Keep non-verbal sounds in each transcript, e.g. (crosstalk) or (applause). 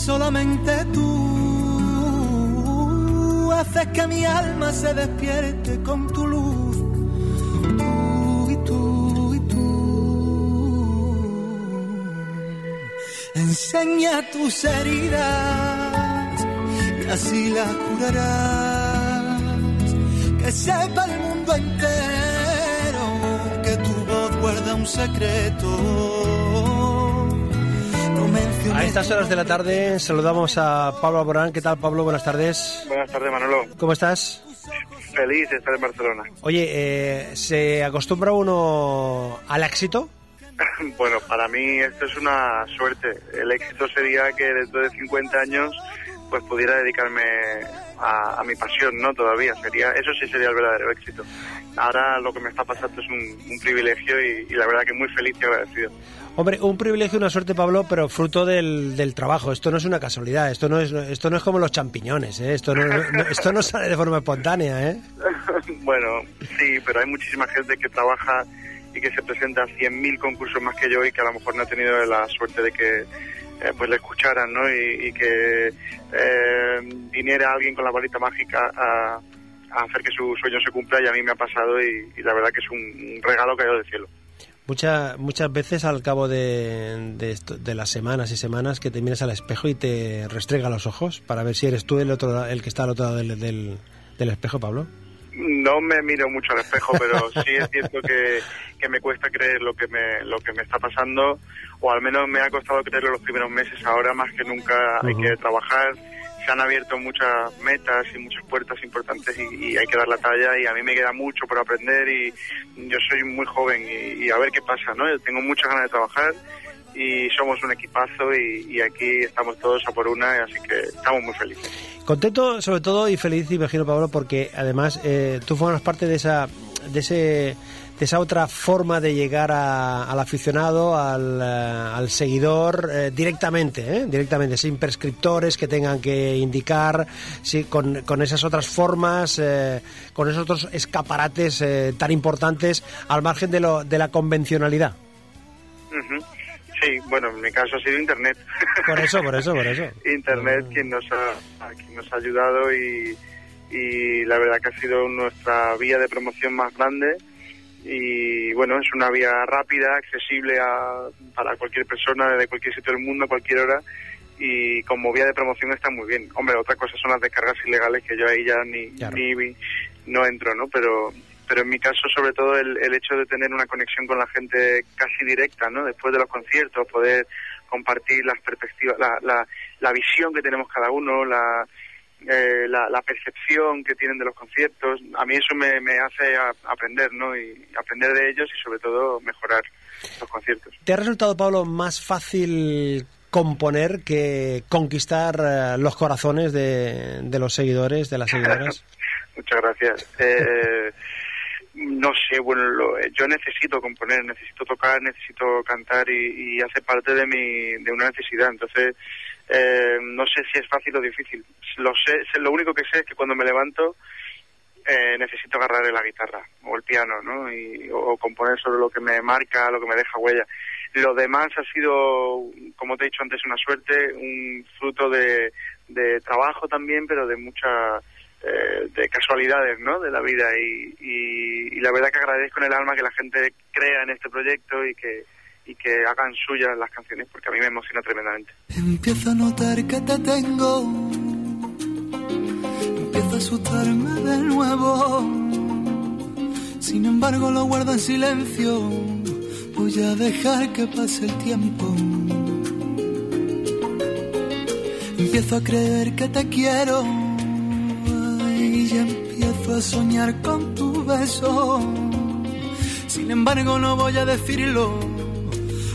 solamente tú haces que mi alma se despierte con tu luz. Tú y tú y tú. Enseña tus heridas y así las curarás. Que sepa el mundo entero que tu voz guarda un secreto. A estas horas de la tarde saludamos a Pablo Alborán. ¿Qué tal, Pablo? Buenas tardes. Buenas tardes, Manolo. ¿Cómo estás? Feliz de estar en Barcelona. Oye, eh, ¿se acostumbra uno al éxito? (laughs) bueno, para mí esto es una suerte. El éxito sería que dentro de 50 años pues pudiera dedicarme a, a mi pasión, ¿no? Todavía sería, eso sí sería el verdadero éxito. Ahora lo que me está pasando es un, un privilegio y, y la verdad que muy feliz y agradecido. Hombre, un privilegio, una suerte, Pablo, pero fruto del, del trabajo. Esto no es una casualidad. Esto no es, esto no es como los champiñones. ¿eh? Esto, no, no- esto no sale de forma espontánea. ¿eh? (laughs) bueno, sí, pero hay muchísima gente que trabaja y que se presenta a 100.000 concursos más que yo y que a lo mejor no ha tenido la suerte de que eh, pues le escucharan, ¿no? Y, que eh, viniera alguien con la varita mágica a, a hacer que su sueño se cumpla y a mí me ha pasado y, la verdad que es un, un regalo caído del cielo. Muchas muchas veces al cabo de, de, esto- de las semanas y semanas que te miras al espejo y te restrega los ojos para ver si eres tú el otro el que está al otro lado del, del, del espejo, Pablo. No me miro mucho al espejo, pero sí es cierto que, que me cuesta creer lo que me lo que me está pasando, o al menos me ha costado creerlo los primeros meses. Ahora más que nunca hay que trabajar. Se han abierto muchas metas y muchas puertas importantes y, y hay que dar la talla. Y a mí me queda mucho por aprender y yo soy muy joven y, y a ver qué pasa, ¿no? Yo tengo muchas ganas de trabajar y somos un equipazo y, y aquí estamos todos a por una, así que estamos muy felices. Contento sobre todo y feliz, imagino, Pablo, porque además eh, tú formas parte de esa, de ese de esa otra forma de llegar a- al aficionado, al, eh, al seguidor eh, directamente, ¿eh? directamente, sin prescriptores que tengan que indicar, sí, con, con esas otras formas, eh, con esos otros escaparates eh, tan importantes al margen de, lo, de la convencionalidad. Ujú. Sí, bueno, en mi caso ha sido Internet. Por eso, por eso, por eso. (laughs) Internet quien nos ha, quien nos ha ayudado y, y la verdad que ha sido nuestra vía de promoción más grande y bueno, es una vía rápida, accesible a, para cualquier persona de cualquier sitio del mundo, a cualquier hora y como vía de promoción está muy bien. Hombre, otra cosa son las descargas ilegales que yo ahí ya ni, Claro. ni no entro, ¿no? Pero pero en mi caso sobre todo el, el hecho de tener una conexión con la gente casi directa, ¿no? Después de los conciertos, poder compartir las perspectivas, la, la, la visión que tenemos cada uno, la, eh, la, la percepción que tienen de los conciertos. A mí eso me, me hace a- aprender, ¿no? Y aprender de ellos y sobre todo mejorar los conciertos. ¿Te ha resultado, Pablo, más fácil componer que conquistar eh, los corazones de, de los seguidores, de las (laughs) seguidoras? Muchas gracias. Eh, (laughs) no sé, bueno, lo- eh, yo necesito componer, necesito tocar, necesito cantar y, hace parte de mi de una necesidad. Entonces, eh, no sé si es fácil o difícil. Lo sé- lo único que sé es que cuando me levanto eh, necesito agarrar la guitarra o el piano, ¿no? Y, o, componer sobre lo que me marca, lo que me deja huella. Lo demás ha sido, como te he dicho antes, una suerte, un fruto de, de trabajo también, pero de mucha eh, de casualidades, ¿no? De la vida y, y, y la verdad que agradezco en el alma que la gente crea en este proyecto y que y que hagan suyas las canciones porque a mí me emociona tremendamente. Empiezo a notar que te tengo. Empiezo a asustarme de nuevo. Sin embargo, lo guardo en silencio. Voy a dejar que pase el tiempo. Empiezo a creer que te quiero. Y empiezo a soñar con tu beso. Sin embargo, no voy a decirlo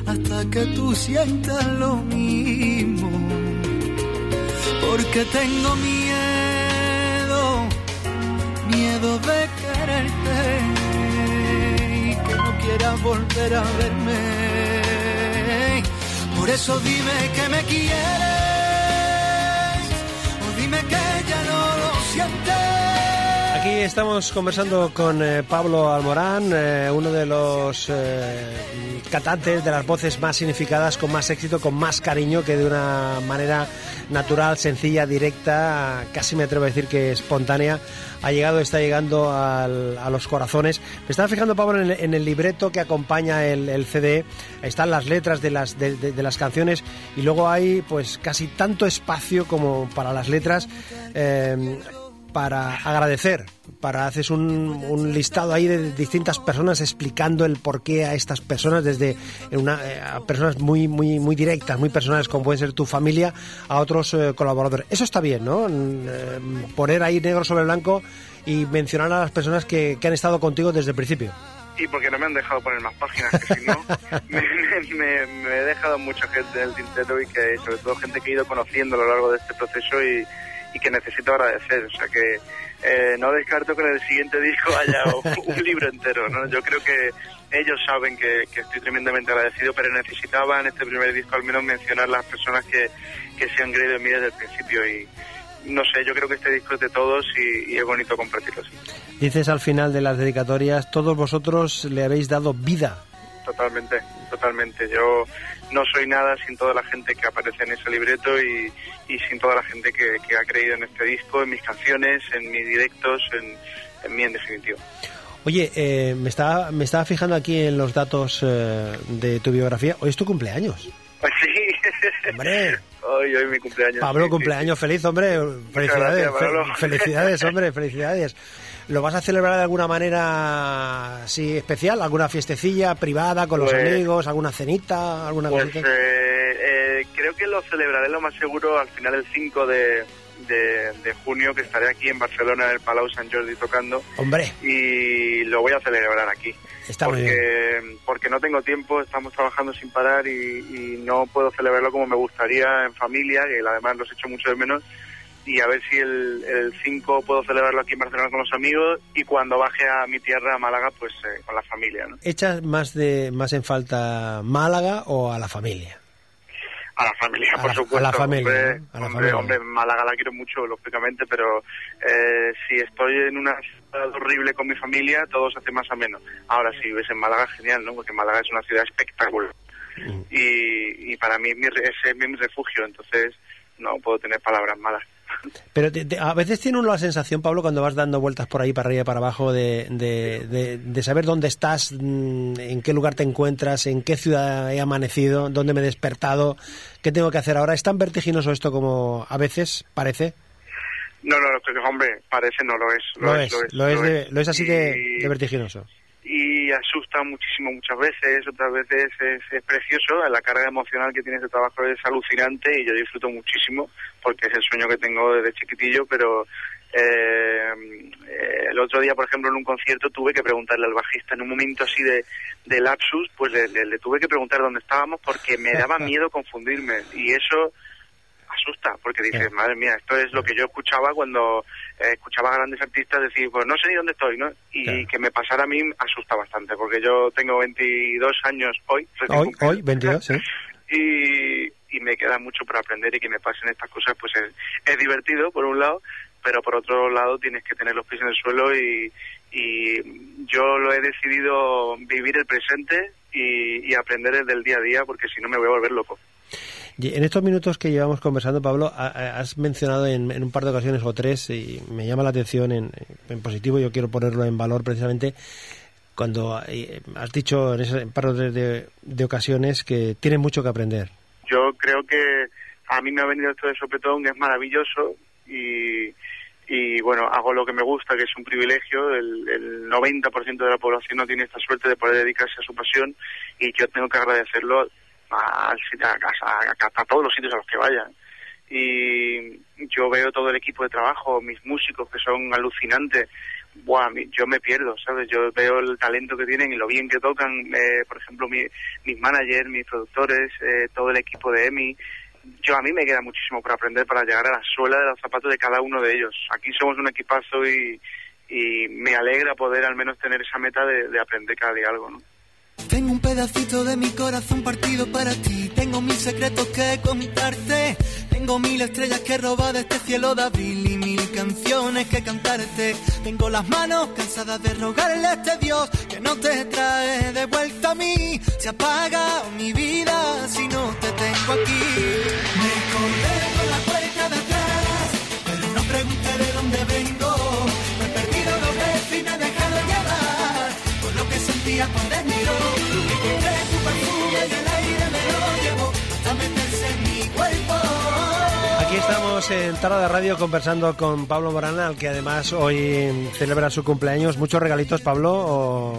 hasta que tú sientas lo mismo. porque tengo miedo, miedo de quererte y que no quieras volver a verme. Por eso dime que me quieres o dime que Aquí estamos conversando con eh, Pablo Almorán, eh, uno de los eh, cantantes de las voces más significadas, con más éxito, con más cariño, que de una manera natural, sencilla, directa, casi me atrevo a decir que espontánea, ha llegado, está llegando a los corazones. Me estaba fijando, Pablo, en el, libreto que acompaña el, el CD, están las letras de las, canciones y luego hay pues casi tanto espacio como para las letras. Eh, para agradecer, para haces un, un listado ahí de distintas personas explicando el porqué a estas personas, desde una, eh, a personas muy muy muy directas, muy personales, como pueden ser tu familia, a otros eh, colaboradores. Eso está bien, ¿no? Mm, eh, poner ahí negro sobre blanco y mencionar a las personas que, que han estado contigo desde el principio. Y porque no me han dejado poner más páginas, que si no, (laughs) me, me- me he dejado mucha gente en el tintero y que, sobre todo, gente que he ido conociendo a lo largo de este proceso y, y que necesito agradecer. O sea que eh, no descarto que en el siguiente disco haya (laughs) un, un libro entero, ¿no? Yo creo que ellos saben que, que estoy tremendamente agradecido, pero necesitaba en este primer disco al menos mencionar las personas que, que se han creído en mí desde el principio y no sé, yo creo que este disco es de todos y, y es bonito compartirlo así. Dices al final de las dedicatorias, todos vosotros le habéis dado vida. Totalmente, totalmente. Yo no soy nada sin toda la gente que aparece en ese libreto y, y sin toda la gente que, que ha creído en este disco, en mis canciones, en mis directos, en, en mí en definitiva. Oye, eh, me, estaba, me estaba fijando aquí en los datos eh, de tu biografía. Hoy es tu cumpleaños. Pues sí. (laughs) Hombre. Hoy, hoy es mi cumpleaños. Pablo, sí, sí, cumpleaños feliz, hombre. Felicidades, gracias, Pablo. fe- felicidades, hombre, felicidades. ¿Lo vas a celebrar de alguna manera así especial? ¿Alguna fiestecilla privada con los Pues- amigos? ¿Alguna cenita? ¿Alguna Pues eh, eh, creo que lo celebraré lo más seguro al final el 5 de, de, de junio, que estaré aquí en Barcelona, en el Palau Sant Jordi tocando. Hombre, y lo voy a celebrar aquí. Está muy porque, porque no tengo tiempo, estamos trabajando sin parar y, y no puedo celebrarlo como me gustaría en familia, que además los echo mucho de menos. Y a ver si el, el 5 puedo celebrarlo aquí en Barcelona con los amigos y cuando baje a mi tierra, a Málaga, pues eh, con la familia. ¿no? ¿echas más, de, más en falta Málaga o a la familia? A la familia, A por la- supuesto. a la familia, Hombre, ¿no? A la hombre, familia. hombre, Málaga la quiero mucho, lógicamente, pero eh, si estoy en una ciudad horrible con mi familia, todo se hace más o menos. Ahora, si vives en Málaga, genial, ¿no? Porque Málaga es una ciudad espectacular. Mm. Y, y para mí ese es mi refugio, entonces no puedo tener palabras malas. Pero te- te- a veces tiene uno la sensación, Pablo, cuando vas dando vueltas por ahí, para arriba y para abajo, de, de, de- de saber dónde estás, mm, en qué lugar te encuentras, en qué ciudad he amanecido, dónde me he despertado, qué tengo que hacer ahora. ¿Es tan vertiginoso esto como a veces parece? No, no, no, hombre, parece no lo es. Lo, es, lo es, de- lo es así Y- de vertiginoso. Asusta muchísimo muchas veces, otras veces es, es precioso, la carga emocional que tiene este trabajo es alucinante y yo disfruto muchísimo porque es el sueño que tengo desde chiquitillo, pero eh, eh, el otro día, por ejemplo, en un concierto tuve que preguntarle al bajista en un momento así de, de lapsus, pues le, le- le tuve que preguntar dónde estábamos porque me daba (laughs) miedo confundirme y eso asusta porque dices, madre mía, esto es lo que yo escuchaba cuando eh, escuchaba a grandes artistas decir, pues no sé ni dónde estoy, ¿no? Y Claro. que me pasara a mí asusta bastante porque yo tengo 22 años hoy, Hoy, hoy, 22, sí. (laughs) y, y me queda mucho por aprender y que me pasen estas cosas, pues es, es divertido por un lado, pero por otro lado tienes que tener los pies en el suelo y, y yo lo he decidido vivir el presente y, y aprender desde el día a día porque si no me voy a volver loco. En estos minutos que llevamos conversando, Pablo, ha- ha- has mencionado en, un par de ocasiones o tres, y me llama la atención en, en positivo, yo quiero ponerlo en valor precisamente, cuando eh, has dicho en ese par de, de- de ocasiones que tienes mucho que aprender. Yo creo que a mí me ha venido esto de sopetón, es maravilloso y, y bueno, hago lo que me gusta, que es un privilegio. El, el 90% de la población no tiene esta suerte de poder dedicarse a su pasión y yo tengo que agradecerlo a, a, a- todos los sitios a los que vayan. Y yo veo todo el equipo de trabajo, mis músicos que son alucinantes. Buah, yo me pierdo, ¿sabes? Yo veo el talento que tienen y lo bien que tocan. eh, por ejemplo, mi- mis managers, mis productores, eh, todo el equipo de EMI. yo a mí me queda muchísimo por aprender para llegar a la suela de los zapatos de cada uno de ellos. Aquí somos un equipazo y, y me alegra poder al menos tener esa meta de, de aprender cada día algo, ¿no? Pedacito de mi corazón partido para ti. Tengo mil secretos que contarte. Tengo mil estrellas que robar de este cielo de abril y mil canciones que cantarte. Tengo las manos cansadas de rogarle a este Dios que no te trae de vuelta a mí. Se apaga mi vida si no te tengo aquí. Me colgué con la puerta de atrás, pero no pregunté de dónde vengo. Me he perdido los veces y me he dejado llevar por lo que sentía cuando en Tara de Radio conversando con Pablo Morana, al que además hoy celebra su cumpleaños. ¿Muchos regalitos, Pablo? O...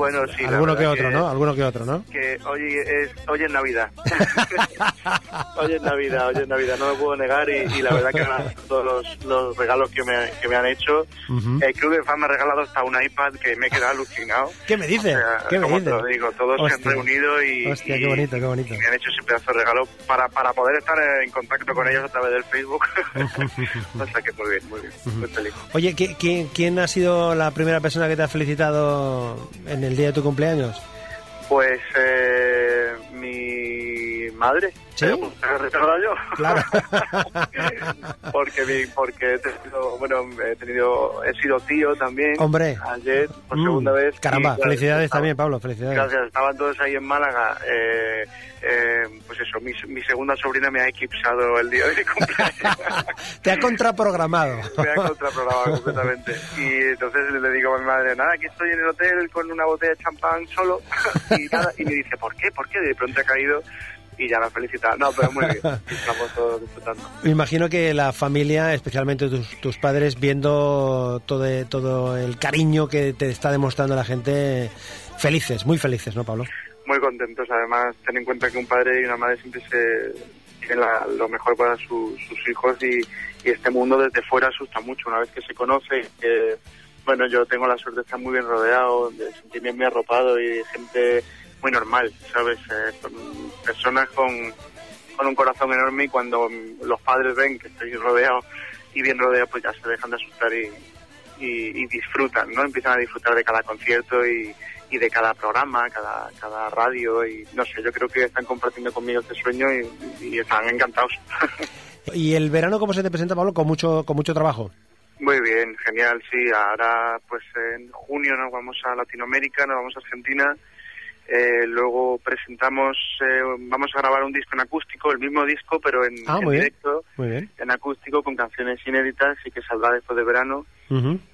bueno, sí. la Alguno que otro, ¿no? Alguno que otro, ¿no? Que hoy es, hoy es Navidad. (laughs) hoy es Navidad, hoy es Navidad, no me puedo negar y, y la verdad que todos los, los regalos que me, que me han hecho. Ujú. El Club de Fan me ha regalado hasta un iPad que me he quedado alucinado. ¿Qué me dices? O sea, ¿Qué me como dices? te lo digo, todos se Hostia. han reunido y, Hostia, qué bonito, qué bonito. y me han hecho ese pedazo de regalo para, para poder estar en contacto con ellos a través del Facebook. (laughs) o sea que muy bien, muy bien, muy feliz. Oye, ¿qui- quién, quién ha sido la primera persona que te ha felicitado en el día de tu cumpleaños? Pues eh, madre. ¿Sí? Pues, ¿te recuerdo yo? Claro. (laughs) porque mi, porque he tenido, bueno, he tenido, he sido tío también. Hombre. Ayer, por Mm, segunda vez. Caramba, y, felicidades estaba- también, Pablo, felicidades. Gracias, estaban todos ahí en Málaga. Eh, eh, pues eso, mi, mi segunda sobrina me ha eclipsado el día de mi cumpleaños. (laughs) Te ha contraprogramado. me ha contraprogramado completamente. Y entonces le digo a mi madre, nada, que estoy en el hotel con una botella de champán solo. (laughs) y nada, y me dice, ¿por qué? ¿Por qué? De pronto ha caído y ya me ha felicitado. No, pero muy bien, (laughs) estamos todos disfrutando. Me imagino que la familia, especialmente tus, tus padres, viendo todo, todo el cariño que te está demostrando la gente, felices, muy felices, ¿no, Pablo? Muy contentos, además, ten en cuenta que un padre y una madre siempre se la- lo mejor para su- sus hijos y, y este mundo desde fuera asusta mucho una vez que se conoce. Que, bueno, yo tengo la suerte de estar muy bien rodeado, de sentirme muy arropado y de gente muy normal, ¿sabes? Eh, con personas con, con un corazón enorme y cuando los padres ven que estoy rodeado y bien rodeado, pues ya se dejan de asustar y, y, y disfrutan, ¿no? Empiezan a disfrutar de cada concierto y, y de cada programa, cada, cada radio y no sé, yo creo que están compartiendo conmigo este sueño y, y están encantados. (laughs) ¿Y el verano cómo se te presenta, Pablo? Con mucho, con mucho trabajo. Muy bien, genial, sí. Ahora, pues en junio nos vamos a Latinoamérica, nos vamos a Argentina. Eh, luego presentamos, eh, vamos a grabar un disco en acústico, el mismo disco, pero en, Ah, en muy bien. directo, Muy bien. en acústico, con canciones inéditas y que saldrá después de verano.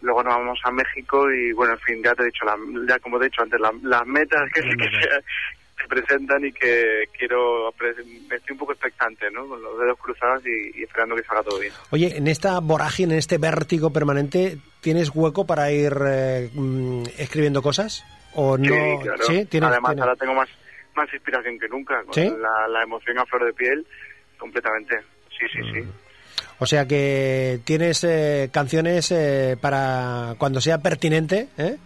Luego nos vamos a México y, bueno, en fin, ya te he dicho, la- ya como te he dicho antes, la- las metas que, se, se presentan y que quiero, estoy un poco expectante, ¿no? Con los dedos cruzados y, y esperando que salga todo bien. Oye, en esta vorágine, en este vértigo permanente, ¿tienes hueco para ir eh, mm, escribiendo cosas? ¿O no? Sí, claro. ¿Sí? ¿Tienes, Además, tienes? ahora tengo más, más inspiración que nunca, con ¿Sí? la, la emoción a flor de piel, completamente. Sí, sí, sí. O sea que tienes eh, canciones eh, para cuando sea pertinente, ¿eh?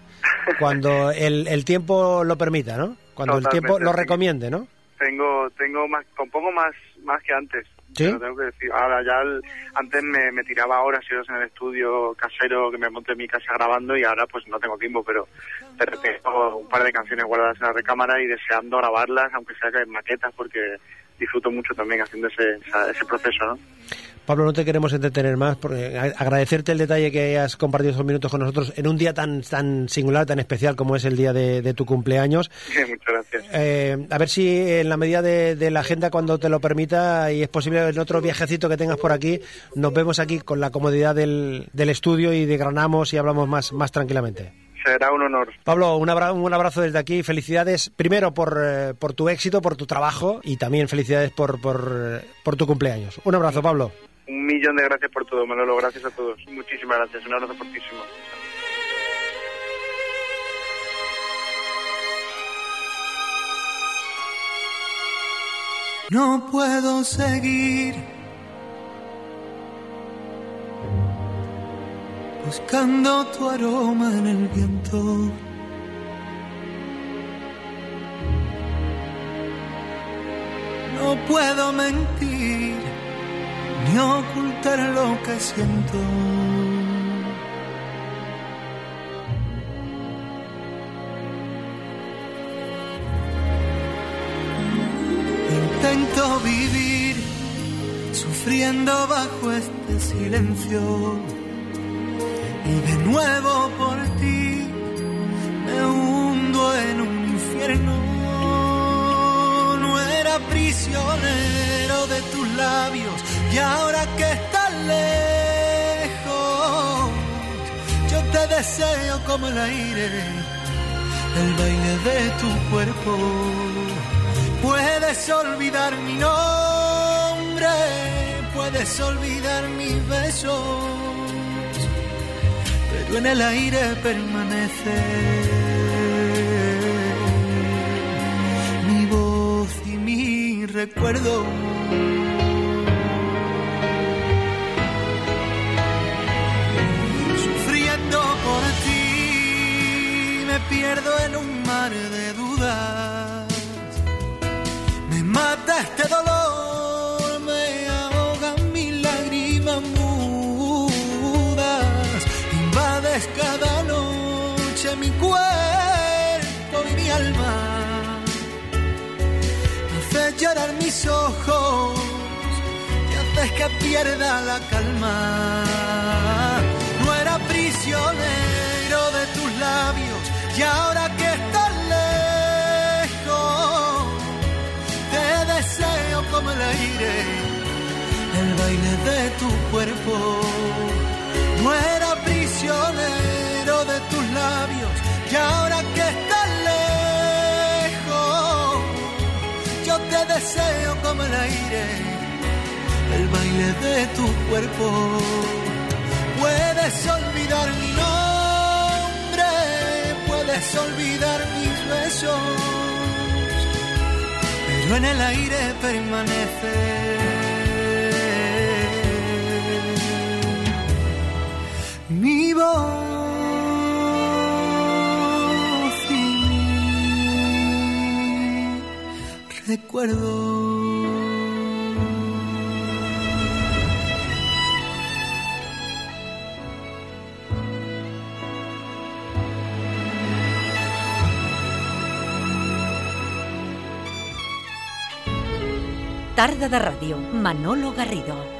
cuando (laughs) el, el tiempo lo permita, ¿no? Cuando el tiempo lo recomiende, ¿no? Tengo, tengo más, compongo más, más que antes. ¿Sí? Tengo que decir, ahora ya antes me, me tiraba horas y horas en el estudio casero que me monté en mi casa grabando y ahora pues no tengo tiempo, pero, pero tengo un par de canciones guardadas en la recámara y deseando grabarlas, aunque sea que en maquetas, porque disfruto mucho también haciendo ese, ese proceso, ¿no? Pablo, no te queremos entretener más, porque agradecerte el detalle que hayas compartido esos minutos con nosotros en un día tan tan singular, tan especial como es el día de, de tu cumpleaños. (laughs) Muchas gracias. Eh, a ver si en la medida de, de la agenda, cuando te lo permita, y es posible en otro viajecito que tengas por aquí, nos vemos aquí con la comodidad del, del estudio y desgranamos y hablamos más, más tranquilamente. Será un honor. Pablo, un, abra- un abrazo desde aquí. Felicidades primero por, eh, por tu éxito, por tu trabajo y también felicidades por, por, eh, por tu cumpleaños. Un abrazo, Pablo. Un millón de gracias por todo, Manolo. Gracias a todos. Muchísimas gracias. Un abrazo fortísimo. No puedo seguir buscando tu aroma en el viento. No puedo mentir ni ocultar lo que siento. Intento vivir sufriendo bajo este silencio y de nuevo por ti me hundo en un infierno. No era prisionero de tus labios y ahora que estás lejos, yo te deseo como el aire, el baile de tu cuerpo. Puedes olvidar mi nombre, puedes olvidar mis besos, pero en el aire permanece mi voz y mi recuerdo. Sufriendo por ti, me pierdo en un mar de dudas. Me mata este dolor, Mis ojos y haces que pierda la calma. No era prisionero de tus labios y ahora que estás lejos te deseo como el aire, el baile de tu cuerpo. No era prisionero de tus labios y ahora deseo como el aire, el baile de tu cuerpo. Puedes olvidar mi nombre, puedes olvidar mis besos pero en el aire permanece recuerdo. Tarda de ràdio, Manolo Garrido.